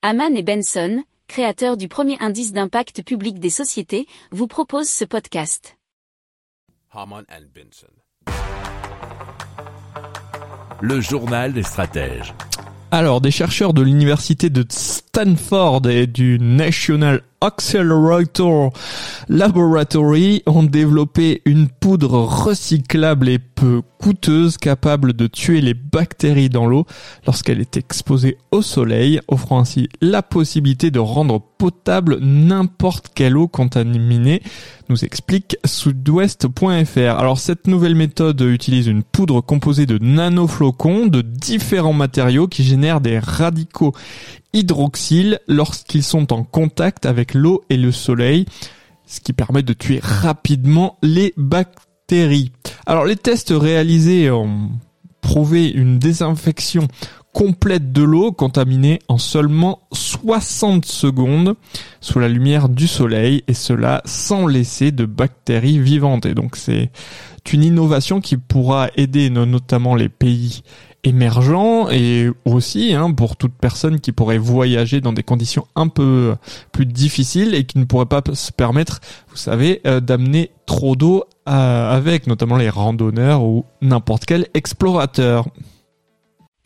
Haman et Benson, créateurs du premier indice d'impact public des sociétés, vous proposent ce podcast. Haman and Benson. Le journal des stratèges. Alors, des chercheurs de l'université de Stanford et du National Accelerator Laboratory ont développé une poudre recyclable et peu coûteuse capable de tuer les bactéries dans l'eau lorsqu'elle est exposée au soleil, offrant ainsi la possibilité de rendre potable n'importe quelle eau contaminée, nous explique sudouest.fr. Alors cette nouvelle méthode utilise une poudre composée de nanoflocons de différents matériaux qui génèrent des radicaux hydroxyle lorsqu'ils sont en contact avec l'eau et le soleil, ce qui permet de tuer rapidement les bactéries. Alors les tests réalisés ont prouvé une désinfection complète de l'eau contaminée en seulement 60 secondes sous la lumière du soleil et cela sans laisser de bactéries vivantes. Et donc c'est une innovation qui pourra aider notamment les pays émergents et aussi hein, pour toute personne qui pourrait voyager dans des conditions un peu plus difficiles et qui ne pourrait pas se permettre, vous savez, euh, d'amener trop d'eau euh, avec notamment les randonneurs ou n'importe quel explorateur.